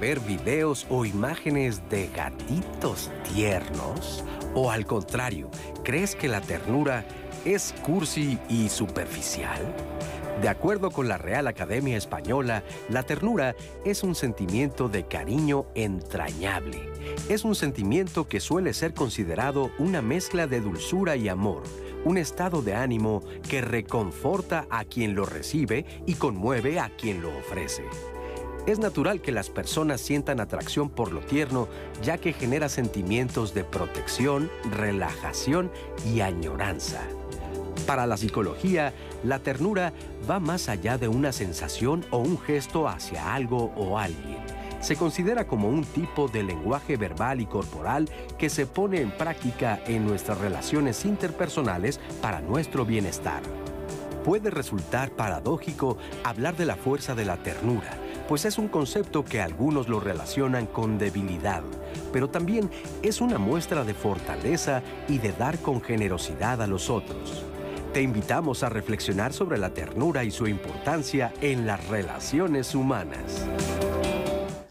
ver videos o imágenes de gatitos tiernos? ¿O al contrario, crees que la ternura es cursi y superficial? De acuerdo con la Real Academia Española, la ternura es un sentimiento de cariño entrañable. Es un sentimiento que suele ser considerado una mezcla de dulzura y amor, un estado de ánimo que reconforta a quien lo recibe y conmueve a quien lo ofrece. Es natural que las personas sientan atracción por lo tierno, ya que genera sentimientos de protección, relajación y añoranza. Para la psicología, la ternura va más allá de una sensación o un gesto hacia algo o alguien. Se considera como un tipo de lenguaje verbal y corporal que se pone en práctica en nuestras relaciones interpersonales para nuestro bienestar. Puede resultar paradójico hablar de la fuerza de la ternura, pues es un concepto que algunos lo relacionan con debilidad, pero también es una muestra de fortaleza y de dar con generosidad a los otros. Te invitamos a reflexionar sobre la ternura y su importancia en las relaciones humanas.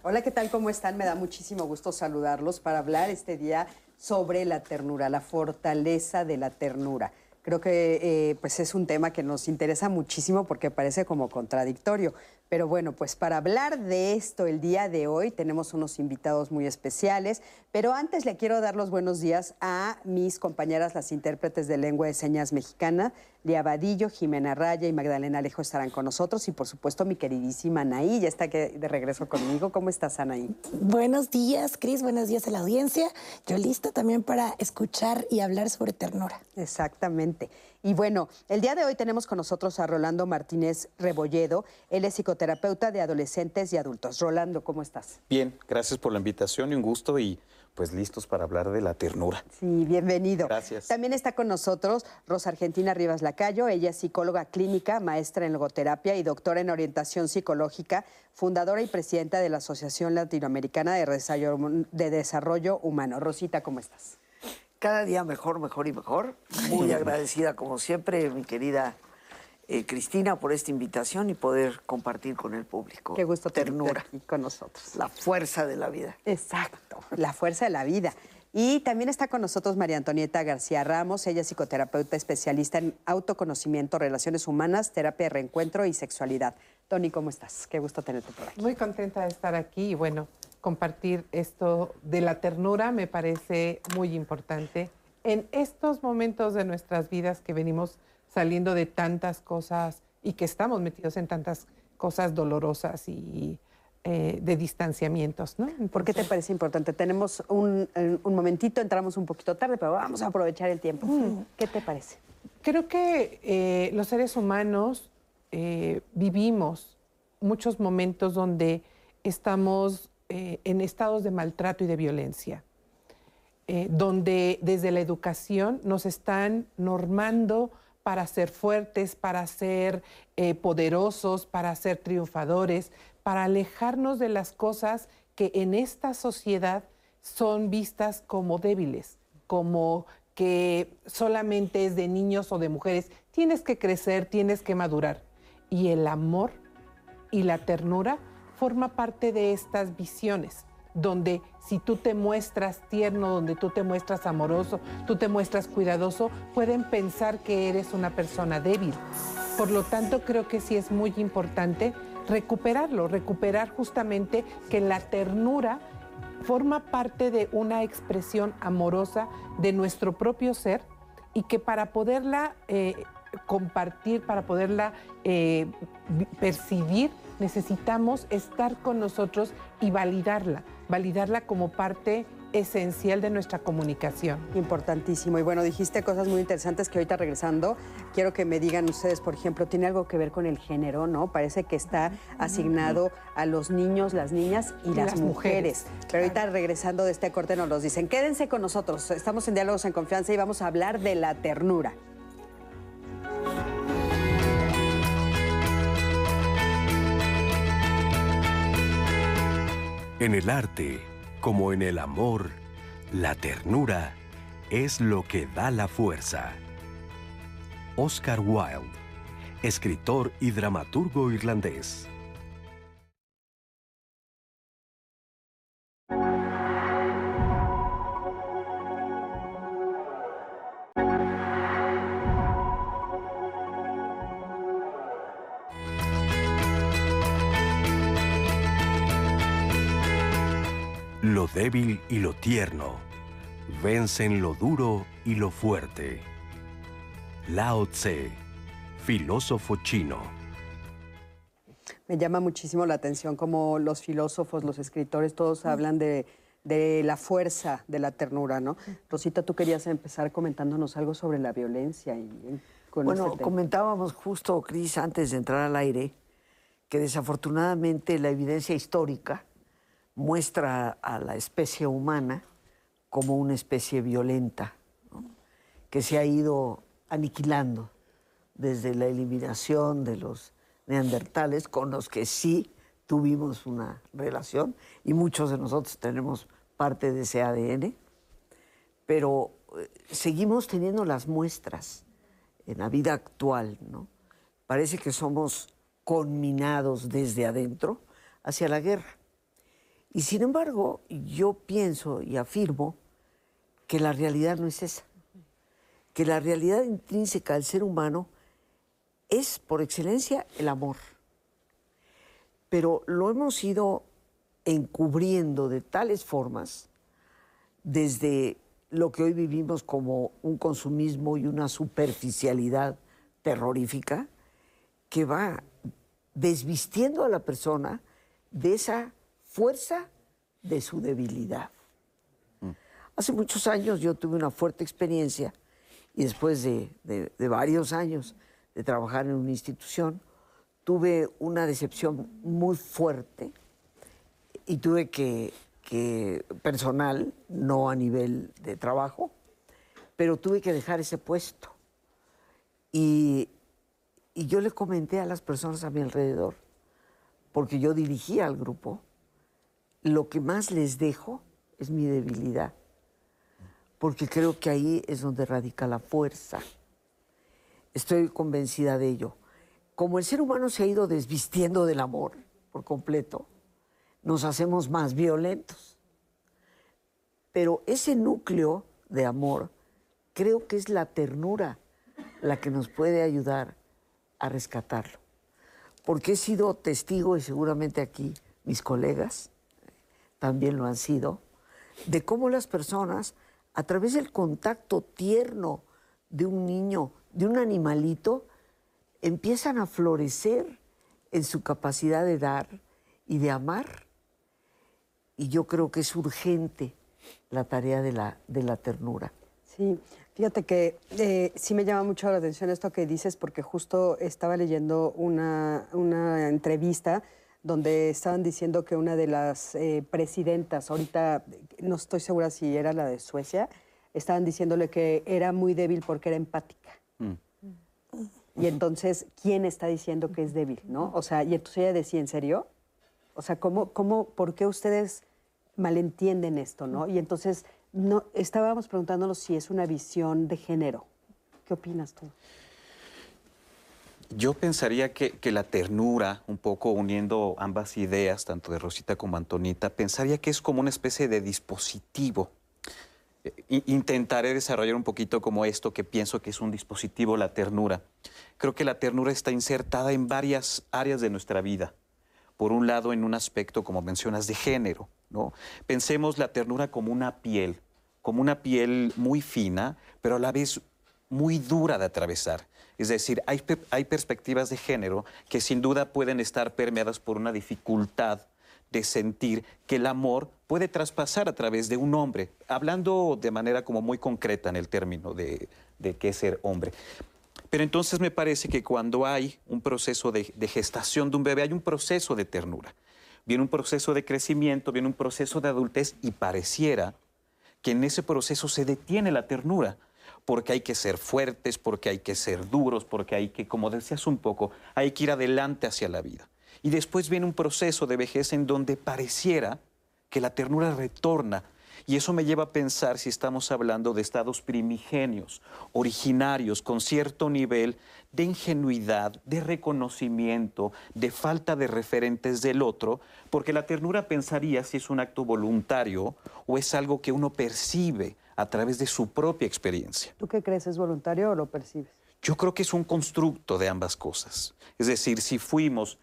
Hola, ¿qué tal? ¿Cómo están? Me da muchísimo gusto saludarlos para hablar este día sobre la ternura, la fortaleza de la ternura. Creo que eh, pues es un tema que nos interesa muchísimo porque parece como contradictorio. Pero bueno, pues para hablar de esto el día de hoy tenemos unos invitados muy especiales. Pero antes le quiero dar los buenos días a mis compañeras, las intérpretes de lengua de señas mexicana, Lía Vadillo, Jimena Raya y Magdalena Alejo estarán con nosotros. Y por supuesto mi queridísima Anaí, ya está de regreso conmigo. ¿Cómo estás, Anaí? Buenos días, Cris. Buenos días a la audiencia. Yo lista también para escuchar y hablar sobre ternura. Exactamente. Y bueno, el día de hoy tenemos con nosotros a Rolando Martínez Rebolledo. Él es psicoterapeuta de adolescentes y adultos. Rolando, ¿cómo estás? Bien, gracias por la invitación y un gusto y pues listos para hablar de la ternura. Sí, bienvenido. Gracias. También está con nosotros Rosa Argentina Rivas Lacayo. Ella es psicóloga clínica, maestra en logoterapia y doctora en orientación psicológica, fundadora y presidenta de la Asociación Latinoamericana de Desarrollo Humano. Rosita, ¿cómo estás? cada día mejor, mejor y mejor. Muy agradecida, como siempre, mi querida eh, Cristina, por esta invitación y poder compartir con el público. Qué gusto ternura aquí con nosotros. La fuerza de la vida. Exacto, la fuerza de la vida. Y también está con nosotros María Antonieta García Ramos, ella es psicoterapeuta especialista en autoconocimiento, relaciones humanas, terapia de reencuentro y sexualidad. Tony, ¿cómo estás? Qué gusto tenerte por aquí. Muy contenta de estar aquí y bueno, compartir esto de la ternura me parece muy importante. En estos momentos de nuestras vidas que venimos saliendo de tantas cosas y que estamos metidos en tantas cosas dolorosas y eh, de distanciamientos, ¿no? ¿Por qué te parece importante? Tenemos un, momentito, entramos un poquito tarde, pero vamos a aprovechar el tiempo. Mm. ¿Qué te parece? Creo que eh, los seres humanos eh, vivimos muchos momentos donde estamos eh, en estados de maltrato y de violencia, eh, donde desde la educación nos están normando para ser fuertes, para ser eh, poderosos, para ser triunfadores, para alejarnos de las cosas que en esta sociedad son vistas como débiles, como que solamente es de niños o de mujeres. Tienes que crecer, tienes que madurar. Y el amor y la ternura forma parte de estas visiones, donde si tú te muestras tierno, donde tú te muestras amoroso, tú te muestras cuidadoso, pueden pensar que eres una persona débil. Por lo tanto, creo que sí es muy importante recuperarlo, recuperar justamente que la ternura forma parte de una expresión amorosa de nuestro propio ser y que para poderla eh, compartir, para poderla eh, percibir, necesitamos estar con nosotros y validarla, validarla como parte esencial de nuestra comunicación. Importantísimo. Y bueno, dijiste cosas muy interesantes que ahorita regresando, quiero que me digan ustedes, por ejemplo, tiene algo que ver con el género, ¿no? Parece que está asignado a los niños, las niñas y, las, mujeres. Pero ahorita regresando de este corte nos los dicen. Quédense con nosotros, estamos en Diálogos en Confianza y vamos a hablar de la ternura. En el arte, como en el amor, la ternura es lo que da la fuerza. Oscar Wilde, escritor y dramaturgo irlandés. Débil y lo tierno vencen lo duro y lo fuerte. Lao Tse, filósofo chino. Me llama muchísimo la atención cómo los filósofos, los escritores, todos hablan de, de la fuerza de la ternura, ¿no? Rosita, tú querías empezar comentándonos algo sobre la violencia. Y, con Bueno, este comentábamos justo, Cris, antes de entrar al aire, que desafortunadamente la evidencia histórica muestra a la especie humana como una especie violenta, que se ha ido aniquilando desde la eliminación de los neandertales, con los que sí tuvimos una relación, y muchos de nosotros tenemos parte de ese ADN, pero eh, seguimos teniendo las muestras en la vida actual, ¿no? Parece que somos conminados desde adentro hacia la guerra. Y sin embargo, yo pienso y afirmo que la realidad no es esa, que la realidad intrínseca del ser humano es por excelencia el amor. Pero lo hemos ido encubriendo de tales formas desde lo que hoy vivimos como un consumismo y una superficialidad terrorífica que va desvistiendo a la persona de esa fuerza de su debilidad. Hace muchos años yo tuve una fuerte experiencia y después de, de- de varios años de trabajar en una institución, tuve una decepción muy fuerte y tuve que, que, personal, no a nivel de trabajo, pero tuve que dejar ese puesto. Y, y yo le comenté a las personas a mi alrededor, porque yo dirigía al grupo, lo que más les dejo es mi debilidad, porque creo que ahí es donde radica la fuerza. Estoy convencida de ello. Como el ser humano se ha ido desvistiendo del amor por completo, nos hacemos más violentos. Pero ese núcleo de amor creo que es la ternura la que nos puede ayudar a rescatarlo. Porque he sido testigo, y seguramente aquí mis colegas también lo han sido, de cómo las personas, a través del contacto tierno de un niño, de un animalito, empiezan a florecer en su capacidad de dar y de amar. Y yo creo que es urgente la tarea de la, de la ternura. Sí, fíjate que eh, sí me llama mucho la atención esto que dices, porque justo estaba leyendo una, una entrevista donde estaban diciendo que una de las eh, presidentas, ahorita no estoy segura si era la de Suecia, estaban diciéndole que era muy débil porque era empática. Y entonces, ¿quién está diciendo que es débil? ¿no? O sea, y entonces ella decía, ¿en serio? O sea, ¿cómo, cómo, ¿por qué ustedes malentienden esto? ¿no? Y entonces, no, estábamos preguntándonos si es una visión de género. ¿Qué opinas tú? Yo pensaría que, la ternura, un poco uniendo ambas ideas, tanto de Rosita como Antonita, pensaría que es como una especie de dispositivo. Eh, Intentaré desarrollar un poquito como esto que pienso que es un dispositivo, la ternura. Creo que la ternura está insertada en varias áreas de nuestra vida. Por un lado, en un aspecto, como mencionas, de género. ¿no? Pensemos la ternura como una piel, como una piel muy fina, pero a la vez muy dura de atravesar. Es decir, hay, pe- hay perspectivas de género que sin duda pueden estar permeadas por una dificultad de sentir que el amor puede traspasar a través de un hombre, hablando de manera como muy concreta en el término de, de qué ser hombre. Pero entonces me parece que cuando hay un proceso de, de gestación de un bebé, hay un proceso de ternura. Viene un proceso de crecimiento, viene un proceso de adultez y pareciera que en ese proceso se detiene la ternura, porque hay que ser fuertes, porque hay que ser duros, porque hay que, como decías un poco, hay que ir adelante hacia la vida. Y después viene un proceso de vejez en donde pareciera que la ternura retorna. Y eso me lleva a pensar si estamos hablando de estados primigenios, originarios, con cierto nivel de ingenuidad, de reconocimiento, de falta de referentes del otro, porque la ternura pensaría si es un acto voluntario o es algo que uno percibe a través de su propia experiencia. ¿Tú qué crees? ¿Es voluntario o lo percibes? Yo creo que es un constructo de ambas cosas. Es decir, si fuimos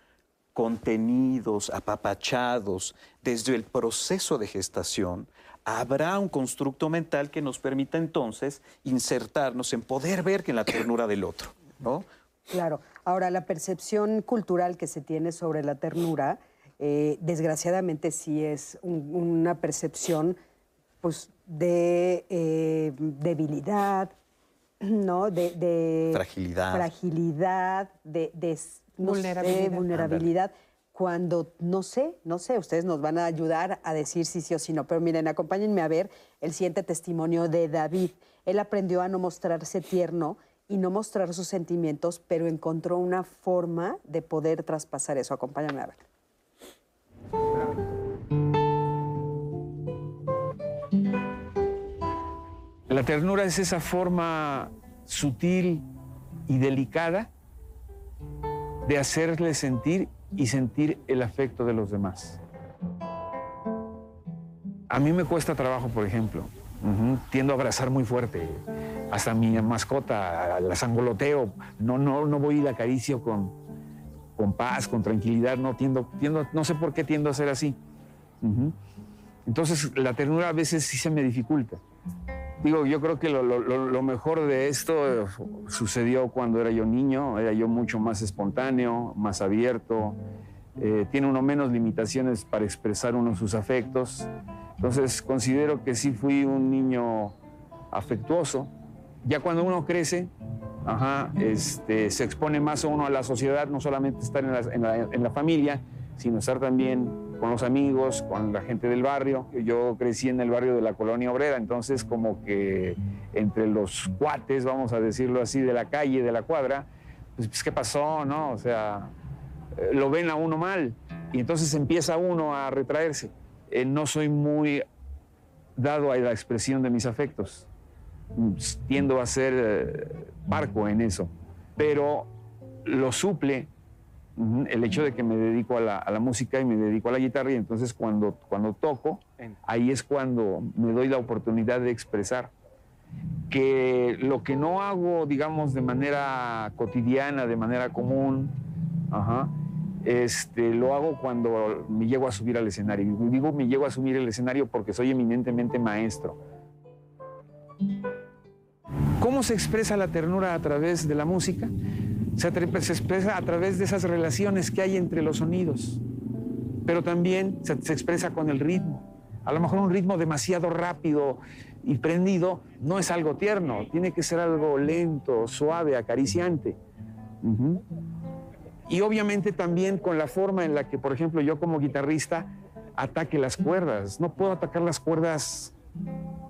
contenidos, apapachados desde el proceso de gestación, habrá un constructo mental que nos permita entonces insertarnos en poder ver que en la ternura del otro, ¿no? Claro. Ahora, la percepción cultural que se tiene sobre la ternura, eh, desgraciadamente sí es un- una percepción pues, de eh, debilidad, ¿no? De, de Fragilidad. Fragilidad, de, de no sé, Vulnerabilidad. vulnerabilidad. Cuando no sé, no sé, ustedes nos van a ayudar a decir sí, sí o sí no. Pero miren, acompáñenme a ver el siguiente testimonio de David. Él aprendió a no mostrarse tierno y no mostrar sus sentimientos, pero encontró una forma de poder traspasar eso. Acompáñame a ver. La ternura es esa forma sutil y delicada de hacerle sentir y sentir el afecto de los demás. A mí me cuesta trabajo, por ejemplo. Tiendo a abrazar muy fuerte. Hasta mi mascota la sangoloteo. No, no, no voy y la acaricio con, con paz, con tranquilidad. No, tiendo, tiendo, no sé por qué tiendo a ser así. Entonces, la ternura a veces sí se me dificulta. Digo, yo creo que lo, mejor de esto eh, sucedió cuando era yo niño, era yo mucho más espontáneo, más abierto, eh, tiene uno menos limitaciones para expresar uno sus afectos. Entonces considero que sí fui un niño afectuoso. Ya cuando uno crece, ajá, este, se expone más a uno a la sociedad, no solamente estar en en la familia, sino estar también con los amigos, con la gente del barrio. Yo crecí en el barrio de la colonia obrera, entonces como que entre los cuates, vamos a decirlo así, de la calle, de la cuadra, pues, pues, ¿qué pasó? ¿No? O sea, eh, lo ven a uno mal y entonces empieza uno a retraerse. Eh, no soy muy dado a la expresión de mis afectos. Tiendo a ser eh, parco en eso, pero lo suple el hecho de que me dedico a la, a la música y me dedico a la guitarra y entonces cuando, cuando toco, ahí es cuando me doy la oportunidad de expresar que lo que no hago, digamos, de manera cotidiana, de manera común, ajá, este, lo hago cuando me llego a subir al escenario. Y Digo, me llego a subir al escenario porque soy eminentemente maestro. ¿Cómo se expresa la ternura a través de la música? Se, se expresa a través de esas relaciones que hay entre los sonidos, pero también se, se expresa con el ritmo. A lo mejor un ritmo demasiado rápido y prendido no es algo tierno, tiene que ser algo lento, suave, acariciante. Ujú. Y obviamente también con la forma en la que, por ejemplo, yo como guitarrista ataque las cuerdas. No puedo atacar las cuerdas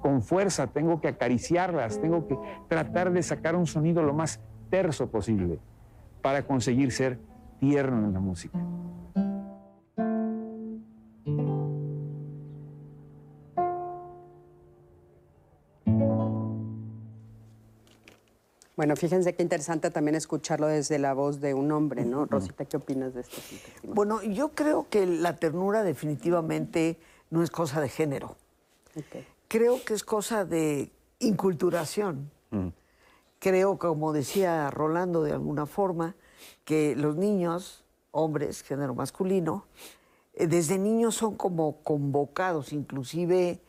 con fuerza, tengo que acariciarlas, tengo que tratar de sacar un sonido lo más terso posible para conseguir ser tierno en la música. Bueno, fíjense qué interesante también escucharlo desde la voz de un hombre, ¿no? Rosita, ¿qué opinas de esto? Bueno, yo creo que la ternura definitivamente no es cosa de género. Creo que es cosa de inculturación. Creo, como decía Rolando de alguna forma, que los niños, hombres, género masculino, eh, desde niños son como convocados, inclusive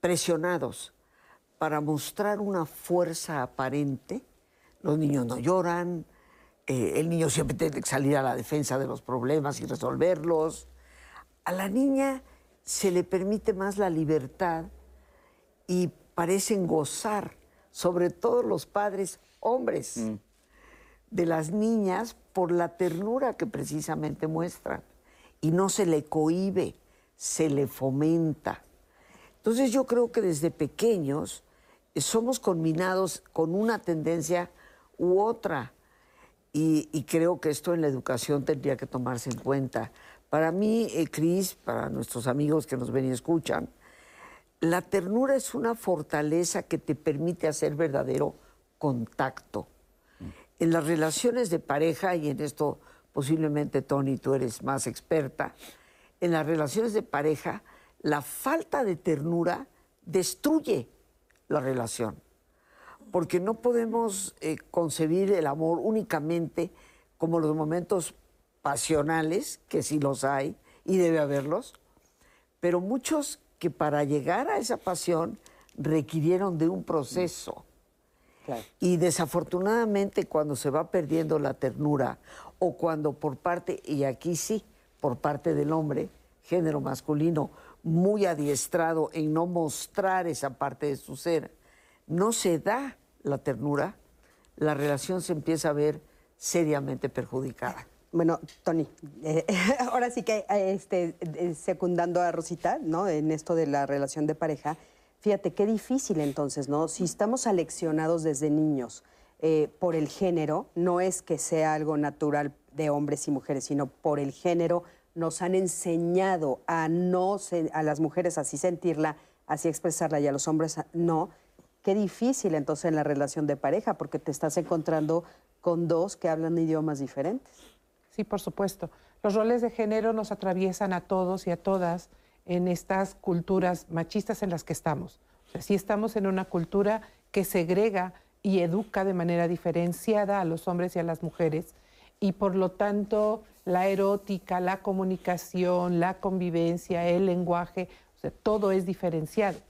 presionados, para mostrar una fuerza aparente. Los niños no lloran, eh, el niño siempre tiene que salir a la defensa de los problemas y resolverlos. A la niña se le permite más la libertad y parecen gozar, sobre todo los padres hombres, de las niñas por la ternura que precisamente muestran. Y no se le cohíbe, se le fomenta. Entonces yo creo que desde pequeños eh, somos combinados con una tendencia u otra. Y, y creo que esto en la educación tendría que tomarse en cuenta. Para mí, eh, Cris, para nuestros amigos que nos ven y escuchan, la ternura es una fortaleza que te permite hacer verdadero contacto. En las relaciones de pareja, y en esto posiblemente Tony tú eres más experta, en las relaciones de pareja, la falta de ternura destruye la relación. Porque no podemos eh, concebir el amor únicamente como los momentos pasionales, que sí los hay y debe haberlos, pero muchos que para llegar a esa pasión requirieron de un proceso. Y desafortunadamente cuando se va perdiendo la ternura o cuando por parte, y aquí sí, por parte del hombre, género masculino, muy adiestrado en no mostrar esa parte de su ser, no se da la ternura, la relación se empieza a ver seriamente perjudicada. Bueno, Tony, eh, ahora sí que eh, este, eh, secundando a Rosita, ¿no? En esto de la relación de pareja, fíjate qué difícil entonces, ¿no? Si estamos aleccionados desde niños por el género, no es que sea algo natural de hombres y mujeres, sino por el género, nos han enseñado a no a las mujeres así sentirla, así expresarla y a los hombres no. Qué difícil entonces en la relación de pareja, porque te estás encontrando con dos que hablan idiomas diferentes. Sí, por supuesto. Los roles de género nos atraviesan a todos y a todas en estas culturas machistas en las que estamos. O sí estamos en una cultura que segrega y educa de manera diferenciada a los hombres y a las mujeres. Y por lo tanto, la erótica, la comunicación, la convivencia, el lenguaje, todo es diferenciado.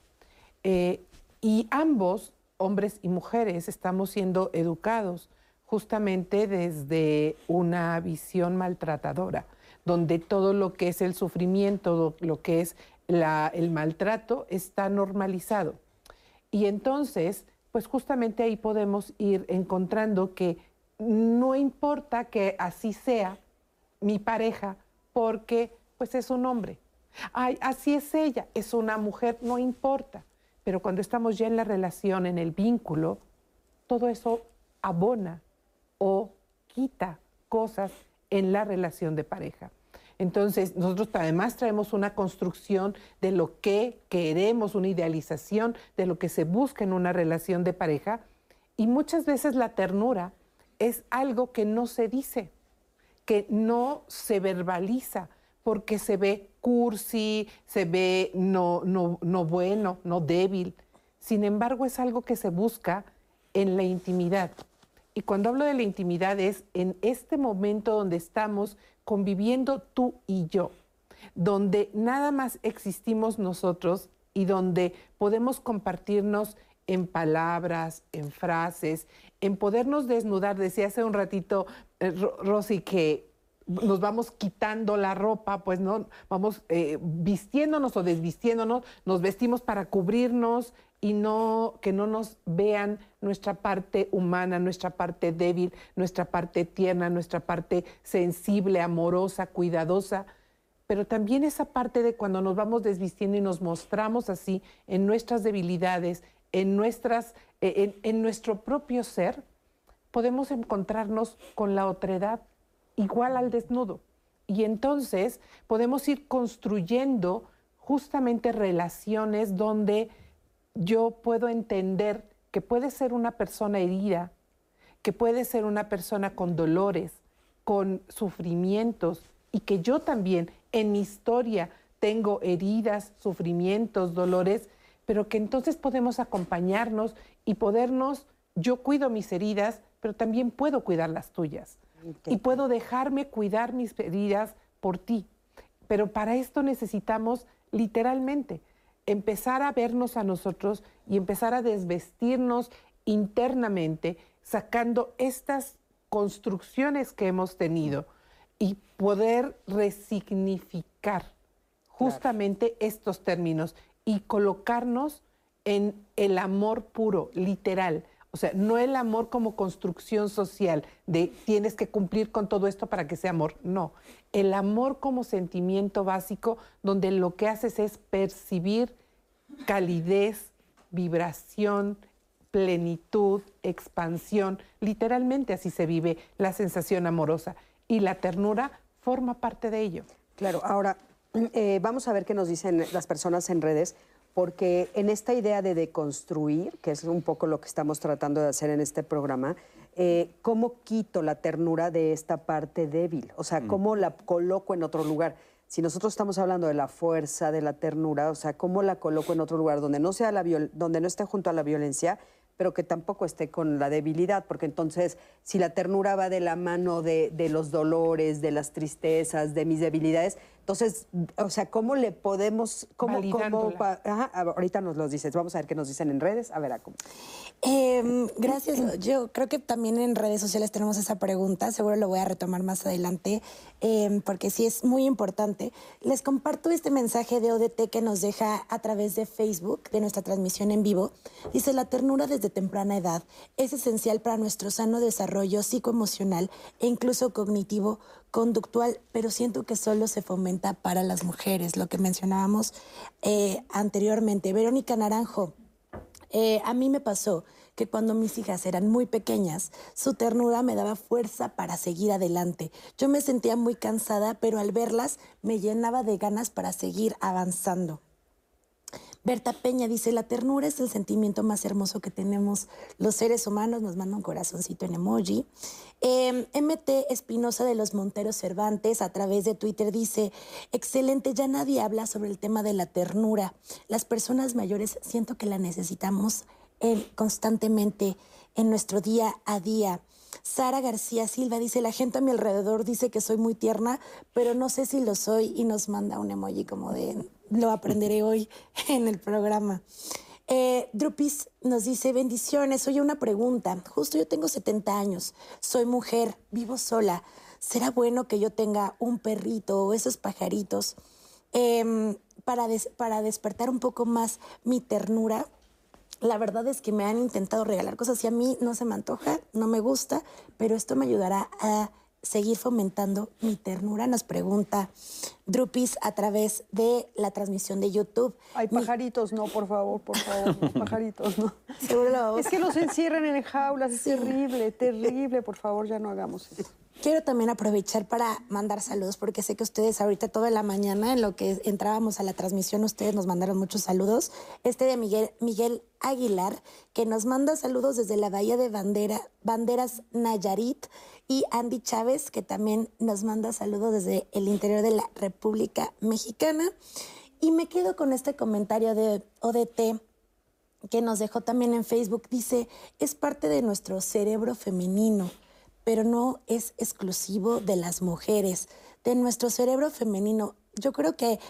Eh, y ambos, hombres y mujeres, estamos siendo educados justamente desde una visión maltratadora, donde todo lo que es el sufrimiento, lo que es el maltrato está normalizado. Y entonces, pues justamente ahí podemos ir encontrando que no importa que así sea mi pareja, porque pues es un hombre. Ay, así es ella, es una mujer, no importa. Pero cuando estamos ya en la relación, en el vínculo, todo eso abona o quita cosas en la relación de pareja. Entonces, nosotros además traemos una construcción de lo que queremos, una idealización de lo que se busca en una relación de pareja. Y muchas veces la ternura es algo que no se dice, que no se verbaliza, porque se ve cursi, se ve no, no, no bueno, no débil. Sin embargo, es algo que se busca en la intimidad. Y cuando hablo de la intimidad es en este momento donde estamos conviviendo tú y yo, donde nada más existimos nosotros y donde podemos compartirnos en palabras, en frases, en podernos desnudar. Decía hace un ratito, eh, Rosy, que nos vamos quitando la ropa, pues no, vamos eh, vistiéndonos o desvistiéndonos, nos vestimos para cubrirnos y no que no nos vean nuestra parte humana, nuestra parte débil, nuestra parte tierna, nuestra parte sensible, amorosa, cuidadosa, pero también esa parte de cuando nos vamos desvistiendo y nos mostramos así en nuestras debilidades, en nuestras eh, en nuestro propio ser, podemos encontrarnos con la otredad igual al desnudo. Y entonces podemos ir construyendo justamente relaciones donde yo puedo entender que puede ser una persona herida, que puede ser una persona con dolores, con sufrimientos, y que yo también en mi historia tengo heridas, sufrimientos, dolores, pero que entonces podemos acompañarnos y podernos, yo cuido mis heridas, pero también puedo cuidar las tuyas. Y puedo dejarme cuidar mis heridas por ti. Pero para esto necesitamos literalmente empezar a vernos a nosotros y empezar a desvestirnos internamente, sacando estas construcciones que hemos tenido y poder resignificar justamente estos términos y colocarnos en el amor puro, literal. O sea, no el amor como construcción social de tienes que cumplir con todo esto para que sea amor. No, el amor como sentimiento básico donde lo que haces es percibir calidez, vibración, plenitud, expansión. Literalmente así se vive la sensación amorosa y la ternura forma parte de ello. Claro, ahora eh, vamos a ver qué nos dicen las personas en redes porque en esta idea de deconstruir, que es un poco lo que estamos tratando de hacer en este programa, eh, ¿cómo quito la ternura de esta parte débil? O sea, mm. ¿cómo la coloco en otro lugar? Si nosotros estamos hablando de la fuerza, de la ternura, o sea, ¿cómo la coloco en otro lugar donde no, sea la donde no esté junto a la violencia, pero que tampoco esté con la debilidad, porque entonces si la ternura va de la mano de, de los dolores, de las tristezas, de mis debilidades, entonces, o sea, ¿cómo le podemos, cómo, cómo ajá, ahorita nos los dices, vamos a ver qué nos dicen en redes, a ver, a cómo. Em, gracias. Yo creo que también en redes sociales tenemos esa pregunta. Seguro lo voy a retomar más adelante, em, porque sí es muy importante. Les comparto este mensaje de ODT que nos deja a través de Facebook, de nuestra transmisión en vivo. Dice, la ternura desde temprana edad es esencial para nuestro sano desarrollo psicoemocional e incluso cognitivo conductual, pero siento que solo se fomenta para las mujeres, lo que mencionábamos eh, anteriormente. Verónica Naranjo, eh, a mí me pasó que cuando mis hijas eran muy pequeñas, su ternura me daba fuerza para seguir adelante. Yo me sentía muy cansada, pero al verlas me llenaba de ganas para seguir avanzando. Berta Peña dice, la ternura es el sentimiento más hermoso que tenemos los seres humanos, nos manda un corazoncito en emoji. MT Espinosa de los Monteros Cervantes a través de Twitter dice, excelente, ya nadie habla sobre el tema de la ternura. Las personas mayores siento que la necesitamos eh, constantemente en nuestro día a día. Sara García Silva dice, la gente a mi alrededor dice que soy muy tierna, pero no sé si lo soy y nos manda un emoji como de, lo aprenderé hoy en el programa. Eh, Drupis nos dice, bendiciones, oye una pregunta, justo yo tengo 70 años, soy mujer, vivo sola, ¿será bueno que yo tenga un perrito o esos pajaritos em, para, des- para despertar un poco más mi ternura? La verdad es que me han intentado regalar cosas y a mí no se me antoja, no me gusta, pero esto me ayudará a seguir fomentando mi ternura, nos pregunta Drupis a través de la transmisión de YouTube. Ay, Mi- pajaritos, no, por favor, por favor, no, pajaritos, no. Seguro lo vamos Es que los encierran en jaulas, es terrible, terrible, por favor, ya no hagamos eso. Quiero también aprovechar para mandar saludos, porque sé que ustedes ahorita toda la mañana, en lo que entrábamos a la transmisión, ustedes nos mandaron muchos saludos. Este de Miguel, Miguel Aguilar, que nos manda saludos desde la Bahía de Bandera, Banderas Nayarit, y Andy Chávez, que también nos manda saludos desde el interior de la República Mexicana. Y me quedo con este comentario de ODT que nos dejó también en Facebook, dice, es parte de nuestro cerebro femenino, pero no es exclusivo de las mujeres, de nuestro cerebro femenino. Yo creo que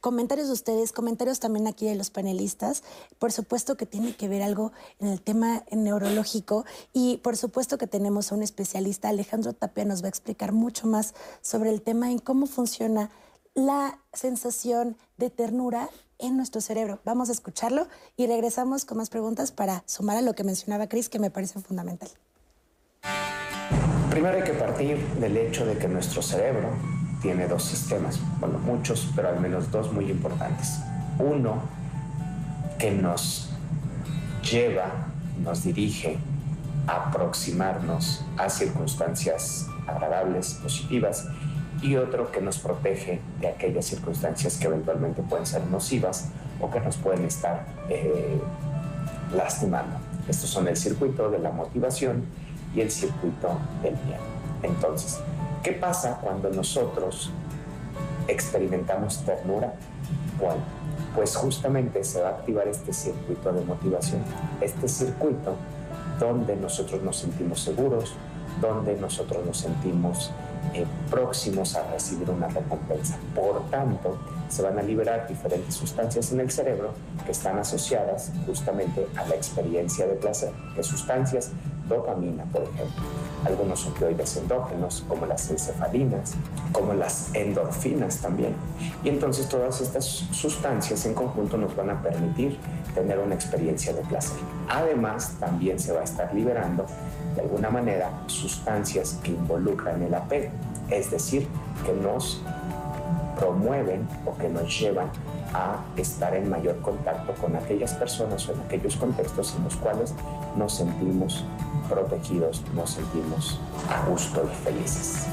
comentarios de ustedes, comentarios también aquí de los panelistas, por supuesto que tiene que ver algo en el tema neurológico y por supuesto que tenemos a un especialista, Alejandro Tapia nos va a explicar mucho más sobre el tema en cómo funciona la sensación de ternura en nuestro cerebro. Vamos a escucharlo y regresamos con más preguntas para sumar a lo que mencionaba Cris, que me parece fundamental. Primero hay que partir del hecho de que nuestro cerebro tiene dos sistemas, bueno, muchos, pero al menos dos muy importantes. Uno que nos lleva, nos dirige a aproximarnos a circunstancias agradables, positivas, y otro que nos protege de aquellas circunstancias que eventualmente pueden ser nocivas o que nos pueden estar eh, lastimando. Estos son el circuito de la motivación y el circuito del miedo. Entonces, ¿qué pasa cuando nosotros experimentamos ternura? Bueno, pues justamente se va a activar este circuito de motivación, este circuito donde nosotros nos sentimos seguros, donde nosotros nos sentimos eh, próximos a recibir una recompensa. Por tanto, se van a liberar diferentes sustancias en el cerebro que están asociadas justamente a la experiencia de placer. ¿Qué sustancias? Dopamina, por ejemplo. Algunos opioides endógenos, como las encefalinas, como las endorfinas también. Y entonces todas estas sustancias en conjunto nos van a permitir tener una experiencia de placer. Además, también se va a estar liberando de alguna manera sustancias que involucran el apego, es decir, que nos promueven o que nos llevan a estar en mayor contacto con aquellas personas o en aquellos contextos en los cuales nos sentimos protegidos, nos sentimos a gusto y felices.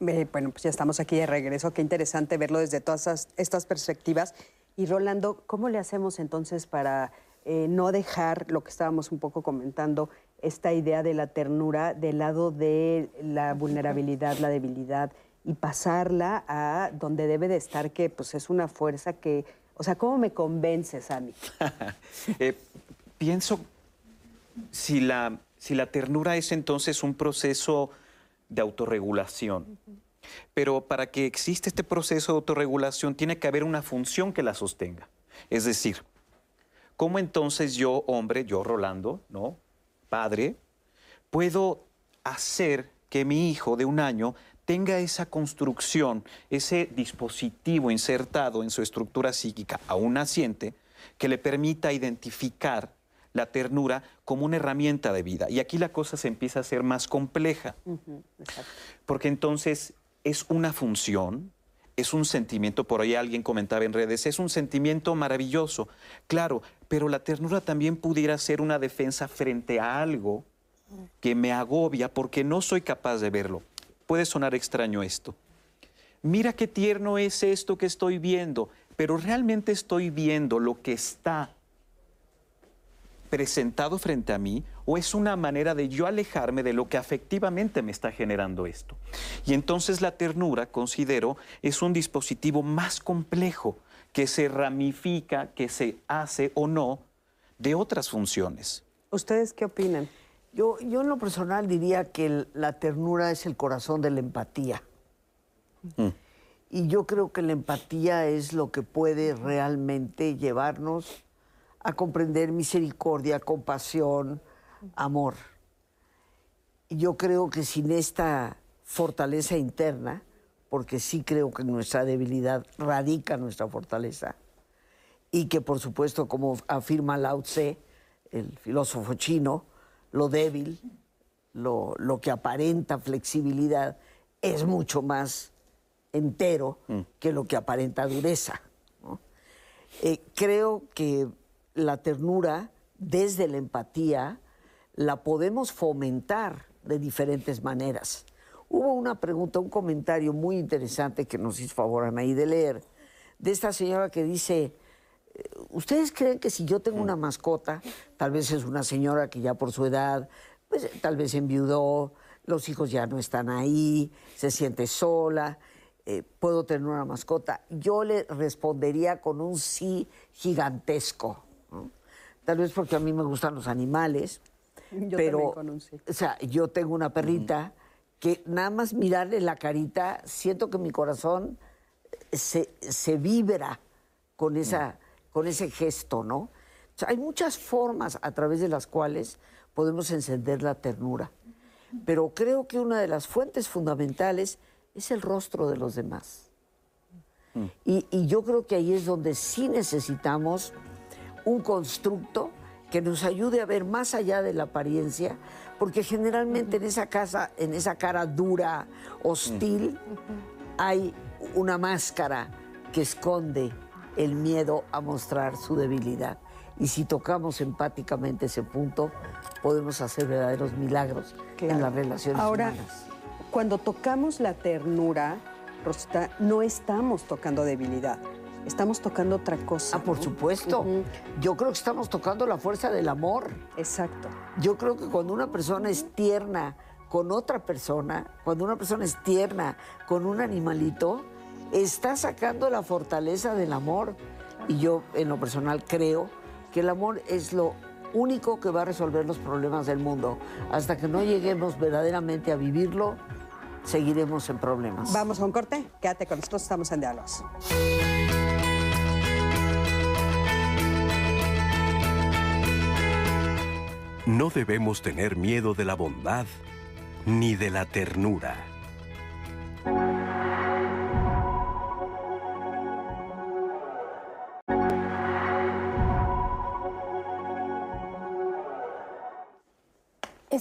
Bueno, pues ya estamos aquí de regreso. Qué interesante verlo desde todas estas, estas perspectivas. Y Rolando, ¿cómo le hacemos entonces para eh, no dejar lo que estábamos un poco comentando, esta idea de la ternura del lado de la vulnerabilidad, la debilidad, y pasarla a donde debe de estar, que pues es una fuerza que O sea, ¿cómo me convences, Ani? Eh, pienso, si la, si la ternura es entonces un proceso de autorregulación, pero para que exista este proceso de autorregulación tiene que haber una función que la sostenga. Es decir, ¿cómo entonces yo, hombre, yo Rolando, ¿no? Padre, puedo hacer que mi hijo de un año tenga esa construcción, ese dispositivo insertado en su estructura psíquica aún naciente, que le permita identificar la ternura como una herramienta de vida. Y aquí la cosa se empieza a ser más compleja, porque entonces es una función, es un sentimiento, por ahí alguien comentaba en redes, es un sentimiento maravilloso, claro, pero la ternura también pudiera ser una defensa frente a algo que me agobia porque no soy capaz de verlo. Puede sonar extraño esto. Mira qué tierno es esto que estoy viendo, pero realmente estoy viendo lo que está presentado frente a mí o es una manera de yo alejarme de lo que afectivamente me está generando esto. Y entonces la ternura, considero, es un dispositivo más complejo que se ramifica, que se hace o no de otras funciones. ¿Ustedes qué opinan? Yo, yo en lo personal diría que la ternura es el corazón de la empatía. Mm. Y yo creo que la empatía es lo que puede realmente llevarnos a comprender misericordia, compasión, amor. Y yo creo que sin esta fortaleza interna, porque sí creo que en nuestra debilidad radica nuestra fortaleza, y que por supuesto, como afirma Lao Tse, el filósofo chino, lo débil, lo, que aparenta flexibilidad, es mucho más entero mm. que lo que aparenta dureza. Eh, creo que la ternura desde la empatía la podemos fomentar de diferentes maneras. Hubo una pregunta, un comentario muy interesante que nos hizo favor Anaí de leer, de esta señora que dice, eh, ¿ustedes creen que si yo tengo una mascota, tal vez es una señora que ya por su edad, pues tal vez enviudó, los hijos ya no están ahí, se siente sola, eh, puedo tener una mascota? Yo le respondería con un sí gigantesco. Tal vez porque a mí me gustan los animales. Yo pero, O sea, yo tengo una perrita que nada más mirarle la carita, siento que mi corazón se, se vibra con, esa, con ese gesto, ¿no? O sea, hay muchas formas a través de las cuales podemos encender la ternura. Pero creo que una de las fuentes fundamentales es el rostro de los demás. Mm. Y, y yo creo que ahí es donde sí necesitamos un constructo que nos ayude a ver más allá de la apariencia, porque generalmente en esa casa, en esa cara dura, hostil, hay una máscara que esconde el miedo a mostrar su debilidad. Y si tocamos empáticamente ese punto, podemos hacer verdaderos milagros en las relaciones Ahora, humanas. Cuando tocamos la ternura, Rosita, no estamos tocando debilidad estamos tocando otra cosa. Ah, por supuesto. Yo creo que estamos tocando la fuerza del amor. Exacto. Yo creo que cuando una persona es tierna con otra persona, cuando una persona es tierna con un animalito, está sacando la fortaleza del amor. Y yo, en lo personal, creo que el amor es lo único que va a resolver los problemas del mundo. Hasta que no lleguemos verdaderamente a vivirlo, seguiremos en problemas. Vamos a un corte. Quédate con nosotros, estamos en diálogos. No debemos tener miedo de la bondad ni de la ternura.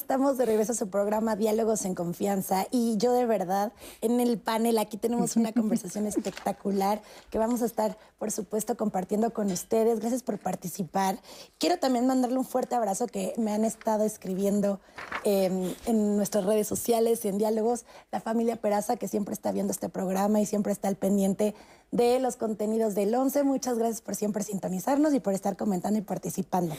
Estamos de regreso a su programa Diálogos en Confianza y yo de verdad en el panel aquí tenemos una conversación espectacular que vamos a estar, por supuesto, compartiendo con ustedes. Gracias por participar. Quiero también mandarle un fuerte abrazo que me han estado escribiendo em, en nuestras redes sociales y en Diálogos, la familia Peraza que siempre está viendo este programa y siempre está al pendiente de los contenidos del 11. Muchas gracias por siempre sintonizarnos y por estar comentando y participando.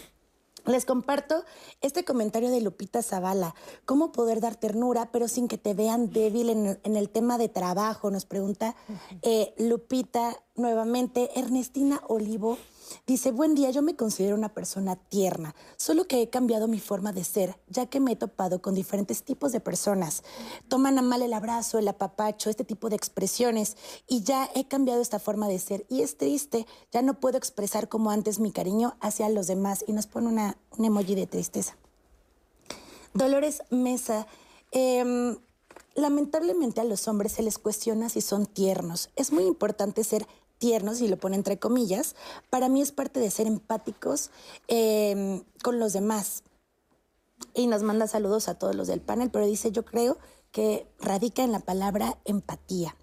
Les comparto este comentario de Lupita Zavala. ¿Cómo poder dar ternura, pero sin que te vean débil en, en el tema de trabajo? Nos pregunta eh, Lupita nuevamente. Ernestina Olivo Dice, buen día, yo me considero una persona tierna, solo que he cambiado mi forma de ser, ya que me he topado con diferentes tipos de personas. Toman a mal el abrazo, el apapacho, este tipo de expresiones, y ya he cambiado esta forma de ser. Y es triste, ya no puedo expresar como antes mi cariño hacia los demás. Y nos pone una, un emoji de tristeza. Dolores Mesa. Em, lamentablemente a los hombres se les cuestiona si son tiernos. Es muy importante ser tiernos, y lo pone entre comillas, para mí es parte de ser empáticos em, con los demás. Y nos manda saludos a todos los del panel, pero dice, yo creo que radica en la palabra empatía.